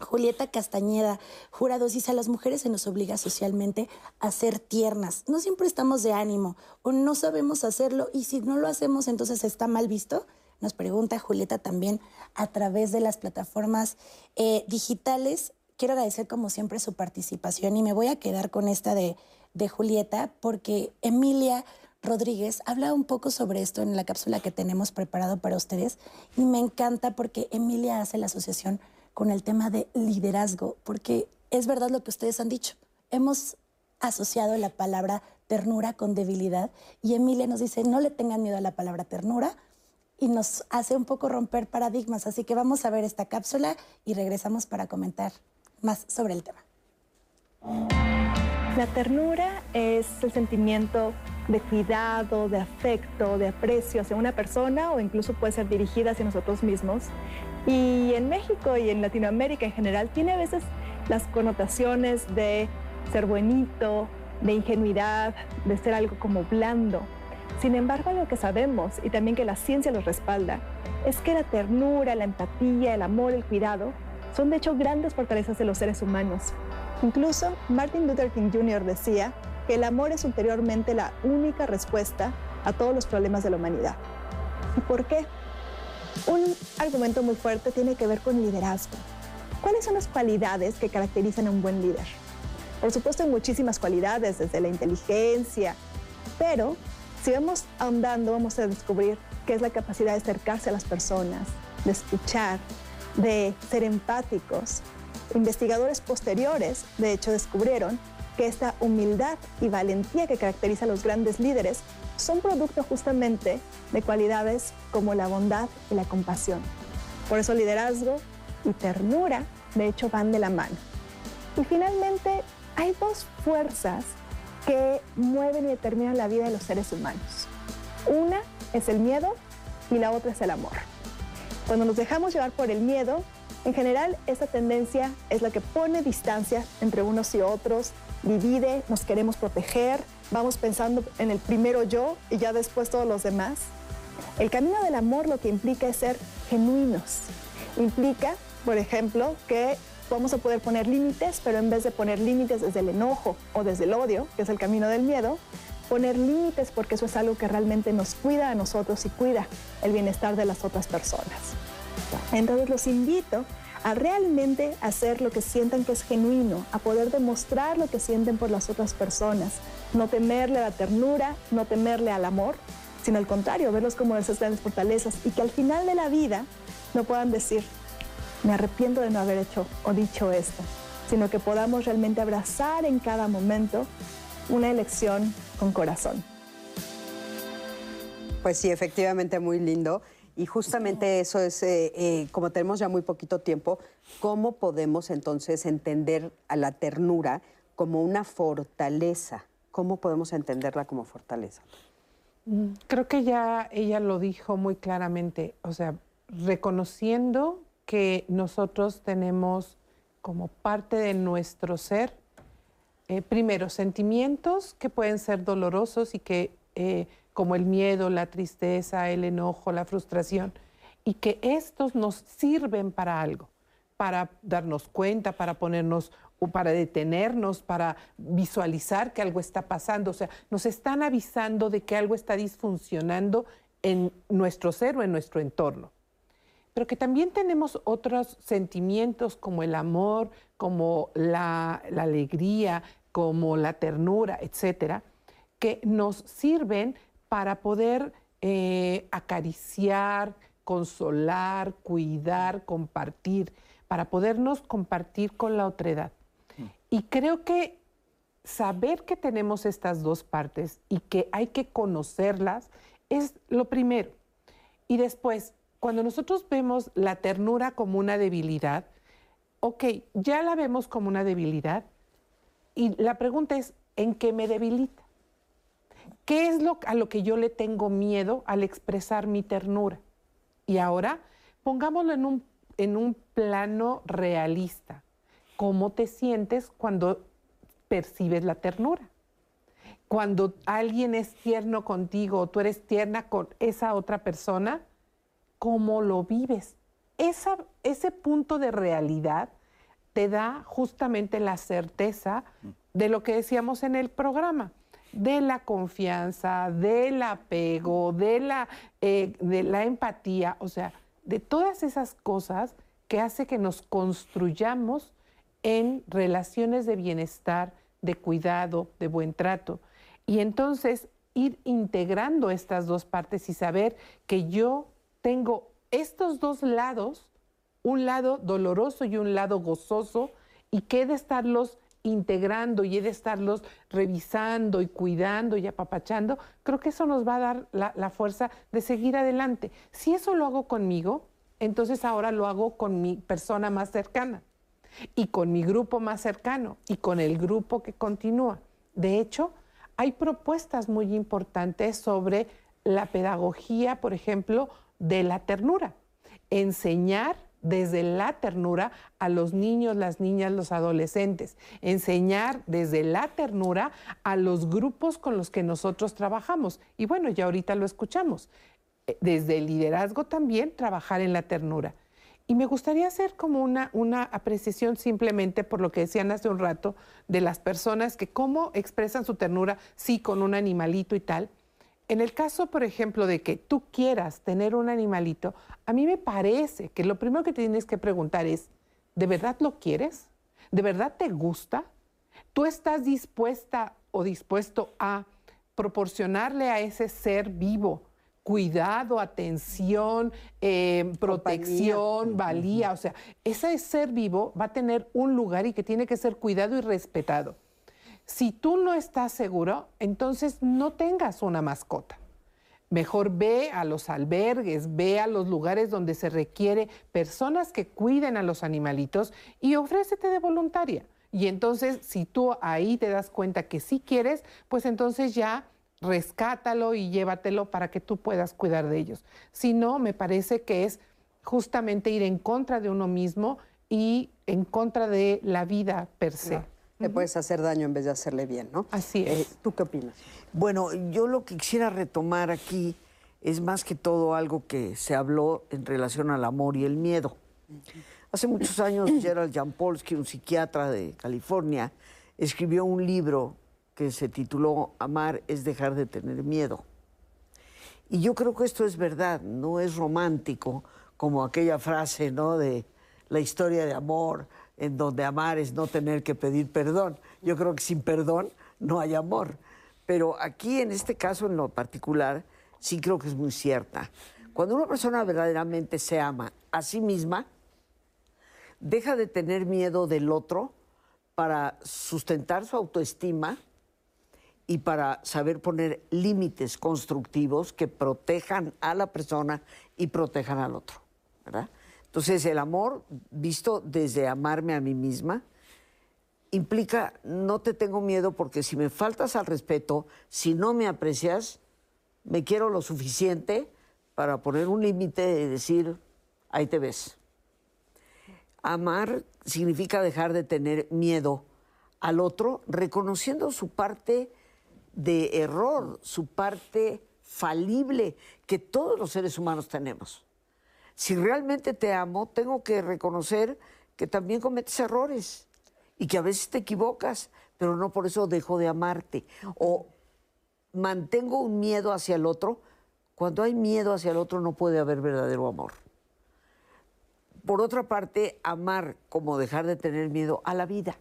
Julieta Castañeda, jurados, dice, a las mujeres se nos obliga socialmente a ser tiernas. No siempre estamos de ánimo o no sabemos hacerlo y si no lo hacemos entonces está mal visto. Nos pregunta Julieta también a través de las plataformas eh, digitales quiero agradecer como siempre su participación y me voy a quedar con esta de, Julieta porque Emilia Rodríguez habla un poco sobre esto en la cápsula que tenemos preparado para ustedes y me encanta porque Emilia hace la asociación con el tema de liderazgo, porque es verdad lo que ustedes han dicho. Hemos asociado la palabra ternura con debilidad y Emilia nos dice, no le tengan miedo a la palabra ternura y nos hace un poco romper paradigmas. Así que vamos a ver esta cápsula y regresamos para comentar más sobre el tema. La ternura es el sentimiento de cuidado, de afecto, de aprecio hacia una persona o incluso puede ser dirigida hacia nosotros mismos. Y en México y en Latinoamérica en general tiene a veces las connotaciones de ser buenito, de ingenuidad, de ser algo como blando. Sin embargo, lo que sabemos y también que la ciencia lo respalda es que la ternura, la empatía, el amor, el cuidado son de hecho grandes fortalezas de los seres humanos. Incluso Martin Luther King Jr. decía que el amor es ulteriormente la única respuesta a todos los problemas de la humanidad. ¿Y por qué? Un argumento muy fuerte tiene que ver con liderazgo. ¿Cuáles son las cualidades que caracterizan a un buen líder? Por supuesto, hay muchísimas cualidades, desde la inteligencia, pero si vamos ahondando, vamos a descubrir qué es la capacidad de acercarse a las personas, de escuchar, de ser empáticos. Investigadores posteriores, de hecho, descubrieron que esta humildad y valentía que caracteriza a los grandes líderes son producto justamente de cualidades como la bondad y la compasión. Por eso liderazgo y ternura, de hecho, van de la mano. Y finalmente, hay dos fuerzas que mueven y determinan la vida de los seres humanos. Una es el miedo y la otra es el amor. Cuando nos dejamos llevar por el miedo, en general esa tendencia es la que pone distancia entre unos y otros, divide, nos queremos proteger, vamos pensando en el primero yo y ya después todos los demás. El camino del amor lo que implica es ser genuinos. Implica, por ejemplo, que vamos a poder poner límites, pero en vez de poner límites desde el enojo o desde el odio, que es el camino del miedo, poner límites porque eso es algo que realmente nos cuida a nosotros y cuida el bienestar de las otras personas. Entonces los invito a realmente hacer lo que sientan que es genuino, a poder demostrar lo que sienten por las otras personas, no temerle a la ternura, no temerle al amor, sino al contrario, verlos como esas grandes fortalezas y que al final de la vida no puedan decir, me arrepiento de no haber hecho o dicho esto, sino que podamos realmente abrazar en cada momento una elección con corazón. Pues sí, efectivamente muy lindo. Y justamente eso es, eh, eh, como tenemos ya muy poquito tiempo, ¿cómo podemos entonces entender a la ternura como una fortaleza? ¿Cómo podemos entenderla como fortaleza? Mm, creo que ya ella lo dijo muy claramente, o sea, reconociendo que nosotros tenemos como parte de nuestro ser eh, primero, sentimientos que pueden ser dolorosos y que, eh, como el miedo, la tristeza, el enojo, la frustración, y que estos nos sirven para algo, para darnos cuenta, para ponernos o para detenernos, para visualizar que algo está pasando. O sea, nos están avisando de que algo está disfuncionando en nuestro ser o en nuestro entorno pero que también tenemos otros sentimientos como el amor, como la, alegría, como la ternura, etcétera, que nos sirven para poder eh, acariciar, consolar, cuidar, compartir, para podernos compartir con la otredad. Y creo que saber que tenemos estas dos partes y que hay que conocerlas es lo primero. Y después, cuando nosotros vemos la ternura como una debilidad, ok, ya la vemos como una debilidad y la pregunta es, ¿en qué me debilita? ¿Qué es lo, a lo que yo le tengo miedo al expresar mi ternura? Y ahora, pongámoslo en un, en un plano realista. ¿Cómo te sientes cuando percibes la ternura? Cuando alguien es tierno contigo o tú eres tierna con esa otra persona, ¿cómo lo vives? Ese punto de realidad te da justamente la certeza de lo que decíamos en el programa, de la confianza, del apego, de la, eh, de la empatía, o sea, de todas esas cosas que hace que nos construyamos en relaciones de bienestar, de cuidado, de buen trato. Y entonces ir integrando estas dos partes y saber que yo tengo estos dos lados, un lado doloroso y un lado gozoso, y que he de estarlos integrando y he de estarlos revisando y cuidando y apapachando, creo que eso nos va a dar la, la, fuerza de seguir adelante. Si eso lo hago conmigo, entonces ahora lo hago con mi persona más cercana y con mi grupo más cercano y con el grupo que continúa. De hecho, hay propuestas muy importantes sobre la pedagogía, por ejemplo, de la ternura. Enseñar desde la ternura a los niños, las niñas, los adolescentes. Enseñar desde la ternura a los grupos con los que nosotros trabajamos. Y bueno, ya ahorita lo escuchamos. Eh, desde el liderazgo también trabajar en la ternura. Y me gustaría hacer como una, una apreciación simplemente por lo que decían hace un rato de las personas que cómo expresan su ternura, sí, con un animalito y tal. En el caso, por ejemplo, de que tú quieras tener un animalito, a mí me parece que lo primero que tienes que preguntar es, ¿de verdad lo quieres? ¿De verdad te gusta? ¿Tú estás dispuesta o dispuesto a proporcionarle a ese ser vivo cuidado, atención, eh, protección, valía. O sea, ese ser vivo va a tener un lugar y que tiene que ser cuidado y respetado. Si tú no estás seguro, entonces no tengas una mascota. Mejor ve a los albergues, ve a los lugares donde se requiere personas que cuiden a los animalitos y ofrécete de voluntaria. Y entonces, si tú ahí te das cuenta que sí quieres, pues entonces ya rescátalo y llévatelo para que tú puedas cuidar de ellos. Si no, me parece que es justamente ir en contra de uno mismo y en contra de la vida per se. Te puedes hacer daño en vez de hacerle bien, ¿no? Así es. Eh, ¿Tú qué opinas? Bueno, yo lo que quisiera retomar aquí es más que todo algo que se habló en relación al amor y el miedo. Hace muchos años Gerald Jampolsky, un psiquiatra de California, escribió un libro que se tituló Amar es dejar de tener miedo. Y yo creo que esto es verdad, no es romántico como aquella frase, ¿no? De la historia de amor, en donde amar es no tener que pedir perdón. Yo creo que sin perdón no hay amor. Pero aquí, en este caso en lo particular, sí creo que es muy cierta. Cuando una persona verdaderamente se ama a sí misma, deja de tener miedo del otro para sustentar su autoestima y para saber poner límites constructivos que protejan a la persona y protejan al otro, ¿verdad? Entonces, el amor, visto desde amarme a mí misma, implica no te tengo miedo porque si me faltas al respeto, si no me aprecias, me quiero lo suficiente para poner un límite y decir, ahí te ves. Amar significa dejar de tener miedo al otro, reconociendo su parte de error, su parte falible que todos los seres humanos tenemos. Si realmente te amo, tengo que reconocer que también cometes errores y que a veces te equivocas, pero no por eso dejo de amarte. O mantengo un miedo hacia el otro. Cuando hay miedo hacia el otro no puede haber verdadero amor. Por otra parte, amar como dejar de tener miedo a la vida.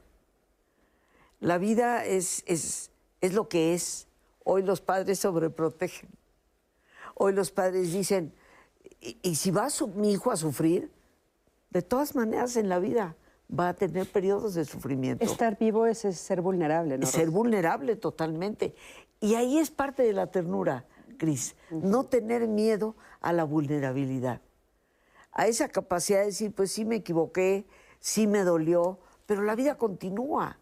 La vida es, es es lo que es. Hoy los padres sobreprotegen. Hoy los padres dicen, ¿y, si va mi hijo a sufrir? De todas maneras en la vida va a tener periodos de sufrimiento. Estar vivo es, ser vulnerable, ¿no? Ser vulnerable totalmente. Y ahí es parte de la ternura, Cris. No tener miedo a la vulnerabilidad. A esa capacidad de decir, pues sí me equivoqué, sí me dolió, pero la vida continúa.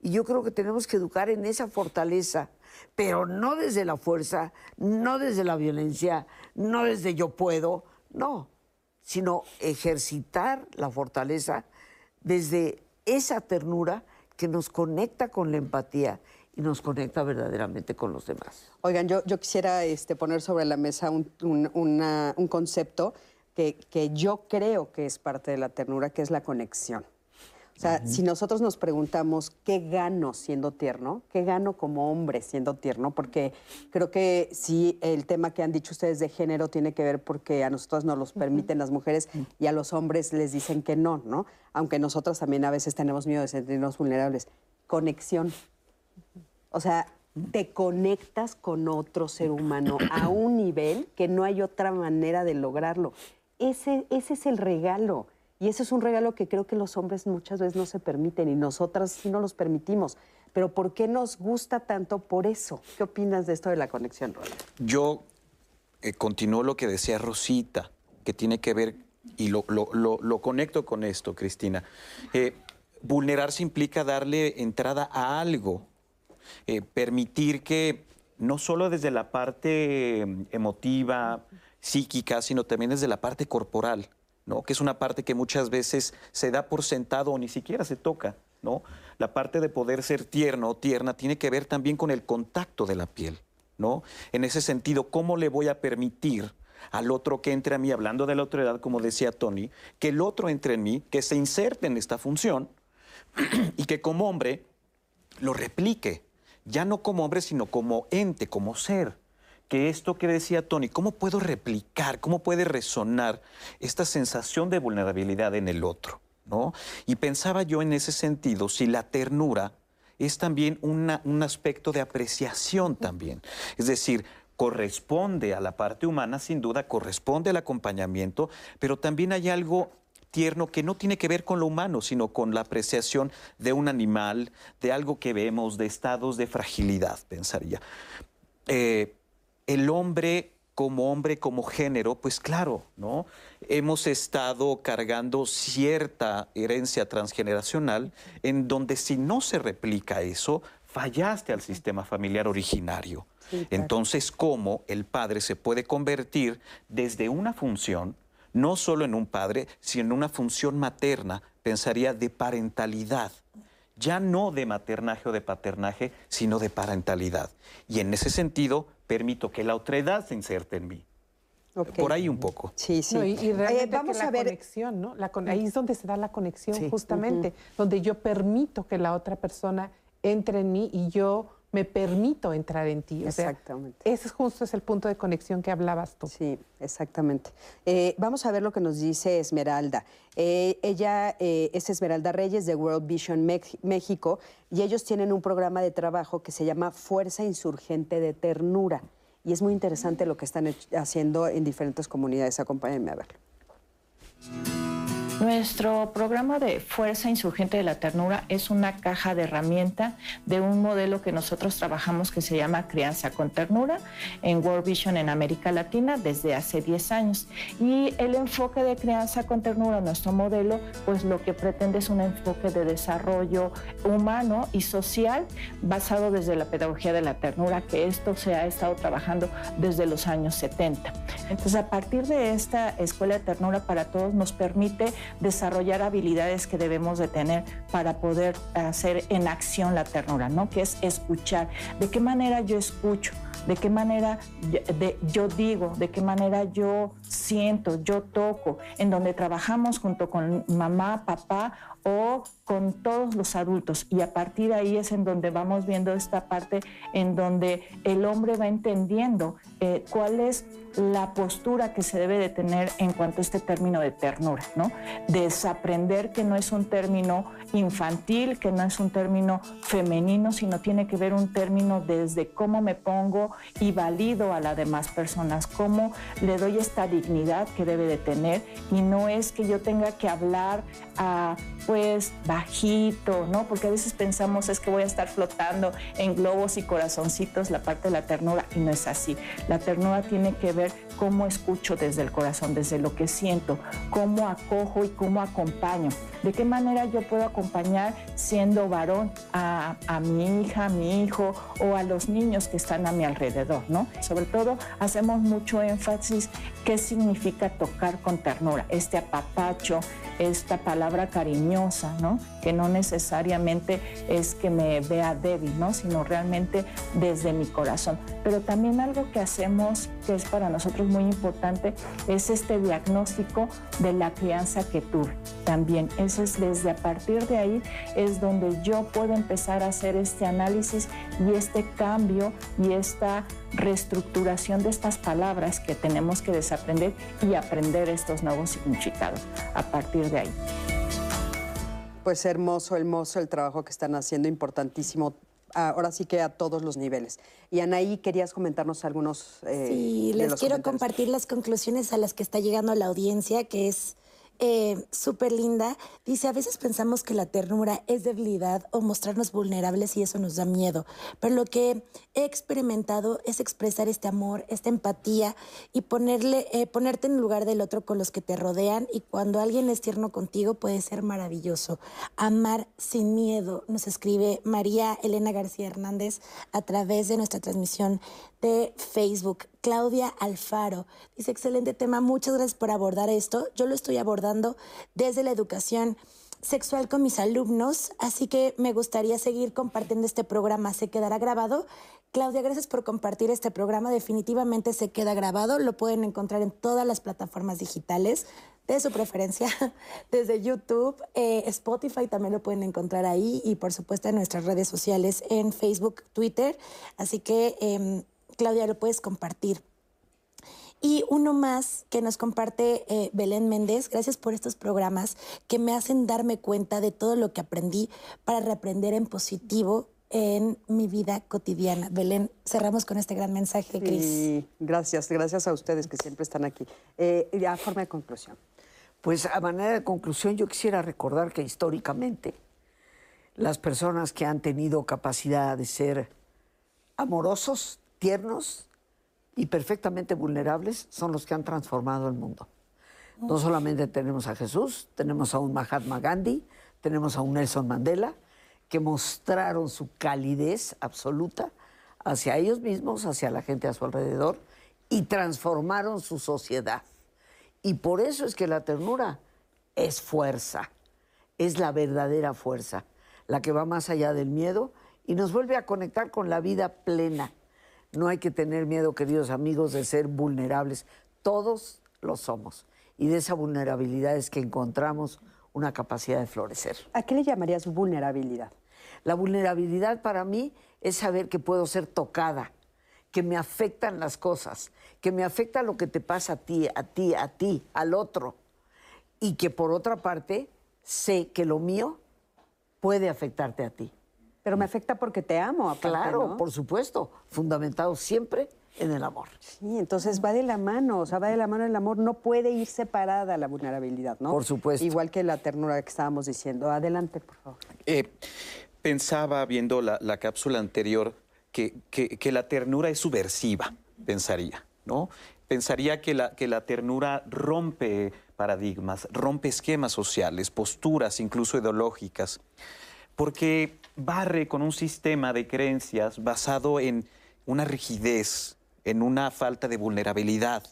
Y yo creo que tenemos que educar en esa fortaleza, pero no desde la fuerza, no desde la violencia, no desde yo puedo, no, sino ejercitar la fortaleza desde esa ternura que nos conecta con la empatía y nos conecta verdaderamente con los demás. Oigan, yo, quisiera este, poner sobre la mesa un, concepto que, yo creo que es parte de la ternura, que es la conexión. O sea, si nosotros nos preguntamos qué gano siendo tierno, qué gano como hombre siendo tierno, porque creo que sí, el tema que han dicho ustedes de género tiene que ver porque a nosotros nos los permiten las mujeres y a los hombres les dicen que no, ¿no? Aunque nosotros también a veces tenemos miedo de sentirnos vulnerables. Conexión. O sea, te conectas con otro ser humano a un nivel que no hay otra manera de lograrlo. Ese, ese es el regalo. Y ese es un regalo que creo que los hombres muchas veces no se permiten y nosotras sí no los permitimos. Pero ¿por qué nos gusta tanto por eso? ¿Qué opinas de esto de la conexión, Rolando? Yo eh, continúo lo que decía Rosita, que tiene que ver, y lo, conecto con esto, Cristina. Eh, vulnerarse implica darle entrada a algo, eh, permitir que no solo desde la parte emotiva, psíquica, sino también desde la parte corporal, ¿no? que es una parte que muchas veces se da por sentado o ni siquiera se toca. ¿no? La parte de poder ser tierno o tierna tiene que ver también con el contacto de la piel. ¿no? En ese sentido, ¿cómo le voy a permitir al otro que entre a mí, hablando de la edad, como decía Tony, que el otro entre en mí, que se inserte en esta función y que como hombre lo replique, ya no como hombre, sino como ente, como ser que esto que decía Tony, ¿cómo puedo replicar, cómo puede resonar esta sensación de vulnerabilidad en el otro? ¿no? Y pensaba yo en ese sentido, si la ternura es también un aspecto de apreciación también. Es decir, corresponde a la parte humana, sin duda, corresponde al acompañamiento, pero también hay algo tierno que no tiene que ver con lo humano, sino con la apreciación de un animal, de algo que vemos, de estados de fragilidad, pensaría. Eh, el hombre como hombre, como género, pues claro, ¿no? Hemos estado cargando cierta herencia transgeneracional en donde si no se replica eso, fallaste al sistema familiar originario. Entonces, ¿cómo el padre se puede convertir desde una función, no solo en un padre, sino en una función materna, pensaría de parentalidad? Ya no de maternaje o de paternaje, sino de parentalidad. Y en ese sentido, permito que la otredad se inserte en mí. Por ahí un poco. Sí, sí. y, realmente vamos la a ver... conexión, ¿no? ahí es donde se da la conexión, justamente, donde yo permito que la otra persona entre en mí y yo me permito entrar en ti. exactamente. ese justo es el punto de conexión que hablabas tú. Sí, exactamente. Eh, vamos a ver lo que nos dice Esmeralda. Eh, ella eh, es Esmeralda Reyes de World Vision México y ellos tienen un programa de trabajo que se llama Fuerza Insurgente de Ternura. Y es muy interesante lo que están haciendo en diferentes comunidades. Acompáñenme a verlo. Nuestro programa de Fuerza Insurgente de la Ternura es una caja de herramienta de un modelo que nosotros trabajamos que se llama Crianza con Ternura en World Vision en América Latina desde hace 10 años. Y el enfoque de Crianza con Ternura, nuestro modelo, pues lo que pretende es un enfoque de desarrollo humano y social basado desde la pedagogía de la ternura, que esto se ha estado trabajando desde los años 70. Entonces, a partir de esta Escuela de Ternura para Todos nos permite desarrollar habilidades que debemos de tener para poder hacer en acción la ternura, ¿no? Que es escuchar. ¿De qué manera yo escucho? de qué manera yo digo, de qué manera yo siento, yo toco, en donde trabajamos junto con mamá, papá o con todos los adultos y a partir de ahí es en donde vamos viendo esta parte en donde el hombre va entendiendo eh, cuál es la postura que se debe de tener en cuanto a este término de ternura, ¿no? Desaprender que no es un término infantil, que no es un término femenino, sino tiene que ver un término desde cómo me pongo y valido a las demás personas, cómo le doy esta dignidad que debe de tener y no es que yo tenga que hablar pues bajito, ¿no? Porque a veces pensamos es que voy a estar flotando en globos y corazoncitos la parte de la ternura y no es así. La ternura tiene que ver cómo escucho desde el corazón, desde lo que siento, cómo acojo y cómo acompaño. ¿De qué manera yo puedo acompañar siendo varón a, mi hija, a mi hijo o a los niños que están a mi alrededor, ¿no? Sobre todo hacemos mucho énfasis qué significa tocar con ternura, este apapacho, esta palabra cariñosa, ¿no? Que no necesariamente es que me vea débil, ¿no? Sino realmente desde mi corazón. Pero también algo que hacemos que es para nosotros muy importante es este diagnóstico de la crianza que tuve. También ese es desde a partir de ahí es donde yo puedo empezar a hacer este análisis y este cambio y esta reestructuración de estas palabras que tenemos que desaprender y aprender estos nuevos significados a partir de ahí. Pues hermoso, hermoso el trabajo que están haciendo, importantísimo ahora sí que a todos los niveles. Y Anaí, querías comentarnos algunos. Eh, sí, les quiero compartir las conclusiones a las que está llegando la audiencia, que es eh, súper linda. Dice, a veces pensamos que la ternura es debilidad o mostrarnos vulnerables y eso nos da miedo. Pero lo que he experimentado es expresar este amor, esta empatía y ponerle, eh, ponerte en lugar del otro con los que te rodean. Y cuando alguien es tierno contigo puede ser maravilloso. Amar sin miedo, nos escribe María Elena García Hernández a través de nuestra transmisión de Facebook. Claudia Alfaro dice, excelente tema, muchas gracias por abordar esto. Yo lo estoy abordando desde la educación sexual con mis alumnos, así que me gustaría seguir compartiendo este programa. Se quedará grabado. Claudia, gracias por compartir este programa. Definitivamente se queda grabado. Lo pueden encontrar en todas las plataformas digitales de su preferencia, desde YouTube, eh, Spotify también lo pueden encontrar ahí y por supuesto en nuestras redes sociales, en Facebook, Twitter. Así que... Em, Claudia, lo puedes compartir. Y uno más que nos comparte eh, Belén Méndez, gracias por estos programas que me hacen darme cuenta de todo lo que aprendí para reaprender en positivo en mi vida cotidiana. Belén, cerramos con este gran mensaje, Cris. Sí, gracias, gracias a ustedes que siempre están aquí. Eh, a forma de conclusión. Pues a manera de conclusión yo quisiera recordar que históricamente las personas que han tenido capacidad de ser amorosos, tiernos y perfectamente vulnerables son los que han transformado el mundo. No solamente tenemos a Jesús, tenemos a un Mahatma Gandhi, tenemos a un Nelson Mandela, que mostraron su calidez absoluta hacia ellos mismos, hacia la gente a su alrededor, y transformaron su sociedad. Y por eso es que la ternura es fuerza, es la verdadera fuerza, la que va más allá del miedo y nos vuelve a conectar con la vida plena no hay que tener miedo, queridos amigos, de ser vulnerables. Todos lo somos. Y de esa vulnerabilidad es que encontramos una capacidad de florecer. ¿A qué le llamarías vulnerabilidad? La vulnerabilidad para mí es saber que puedo ser tocada, que me afectan las cosas, que me afecta lo que te pasa a ti, a ti, a ti, al otro. Y que por otra parte sé que lo mío puede afectarte a ti. Pero me afecta porque te amo, aparte, Claro, por supuesto, fundamentado siempre en el amor. Sí, entonces va de la mano, o sea, va de la mano el amor, no puede ir separada la vulnerabilidad, ¿no? Por supuesto. Igual que la ternura que estábamos diciendo. Adelante, por favor. Eh, pensaba, viendo la, cápsula anterior, que, que, la ternura es subversiva, pensaría, ¿no? Pensaría que la, que la ternura rompe paradigmas, rompe esquemas sociales, posturas, incluso ideológicas, porque barre con un sistema de creencias basado en una rigidez, en una falta de vulnerabilidad,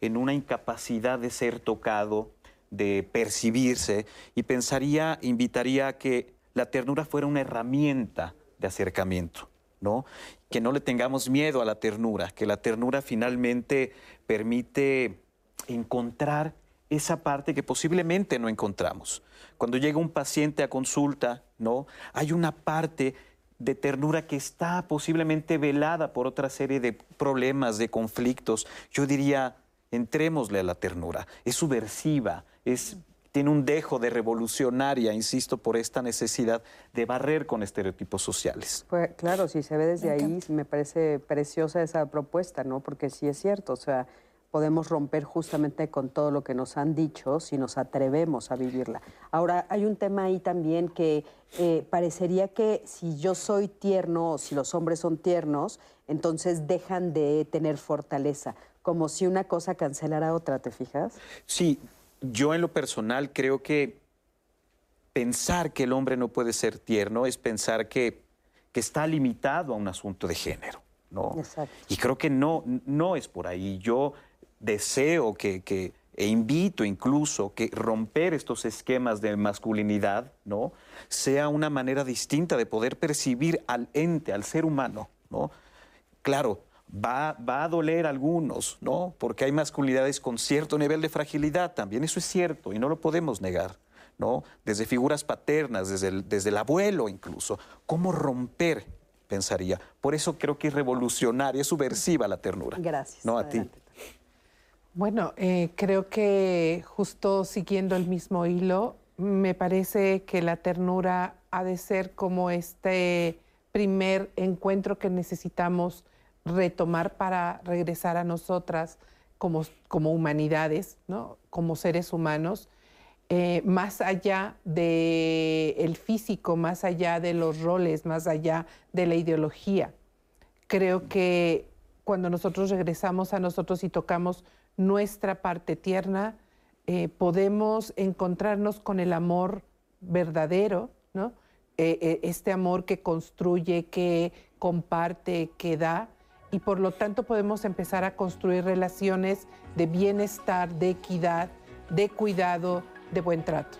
en una incapacidad de ser tocado, de percibirse, y pensaría, invitaría a que la ternura fuera una herramienta de acercamiento, ¿no? Que no le tengamos miedo a la ternura, que la ternura finalmente permite encontrar esa parte que posiblemente no encontramos. Cuando llega un paciente a consulta, ¿no? Hay una parte de ternura que está posiblemente velada por otra serie de problemas, de conflictos. Yo diría, entrémosle a la ternura. Es subversiva, es tiene un dejo de revolucionaria, insisto, por esta necesidad de barrer con estereotipos sociales. Pues, claro, si se ve desde ahí, me parece preciosa esa propuesta, ¿no? Porque sí es cierto, o sea, podemos romper justamente con todo lo que nos han dicho si nos atrevemos a vivirla. Ahora, hay un tema ahí también que eh, parecería que si yo soy tierno o si los hombres son tiernos, entonces dejan de tener fortaleza, como si una cosa cancelara otra, ¿te fijas? Sí, yo en lo personal creo que pensar que el hombre no puede ser tierno es pensar que, que está limitado a un asunto de género. ¿no? Exacto. Y creo que no, no es por ahí. Yo deseo que, e invito incluso que romper estos esquemas de masculinidad, ¿no? Sea una manera distinta de poder percibir al ente, al ser humano, ¿no? Claro, va, va a doler a algunos, ¿no? Porque hay masculinidades con cierto nivel de fragilidad también, eso es cierto y no lo podemos negar. ¿no? Desde figuras paternas, desde el, desde el abuelo incluso. ¿Cómo romper pensaría. Por eso creo que es revolucionaria, es subversiva la ternura. Gracias. No a ti. Bueno, eh, creo que justo siguiendo el mismo hilo, me parece que la ternura ha de ser como este primer encuentro que necesitamos retomar para regresar a nosotras como, como humanidades, ¿no? como seres humanos, eh, más allá del el físico, más allá de los roles, más allá de la ideología. Creo que cuando nosotros regresamos a nosotros y tocamos nuestra parte tierna, eh, podemos encontrarnos con el amor verdadero, ¿no? Eh, eh, este amor que construye, que comparte, que da, y por lo tanto podemos empezar a construir relaciones de bienestar, de equidad, de cuidado, de buen trato.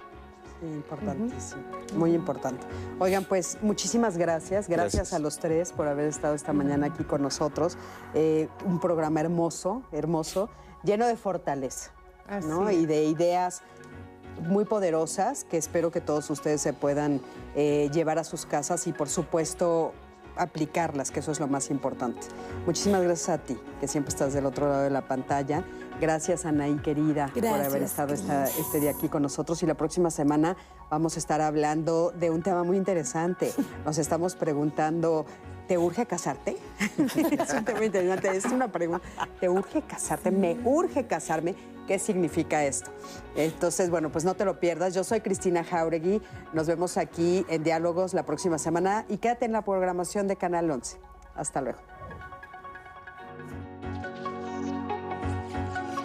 Sí, importantísimo, muy importante. Oigan, pues muchísimas gracias. gracias. a los tres por haber estado esta mañana aquí con nosotros. un programa hermoso, hermoso lleno de fortaleza ¿no? y de ideas muy poderosas que espero que todos ustedes se puedan eh, llevar a sus casas y por supuesto aplicarlas, que eso es lo más importante. Muchísimas gracias a ti, que siempre estás del otro lado de la pantalla. Gracias, Anaí, querida, por haber estado este día aquí con nosotros. Y la próxima semana vamos a estar hablando de un tema muy interesante. Nos estamos preguntando ¿Te urge casarte? es un tema interesante, es una pregunta. ¿Te urge casarte? ¿Me urge casarme? ¿Qué significa esto? Entonces, bueno, pues no te lo pierdas. Yo soy Cristina Jauregui. Nos vemos aquí en Diálogos la próxima semana y quédate en la programación de Canal 11. Hasta luego.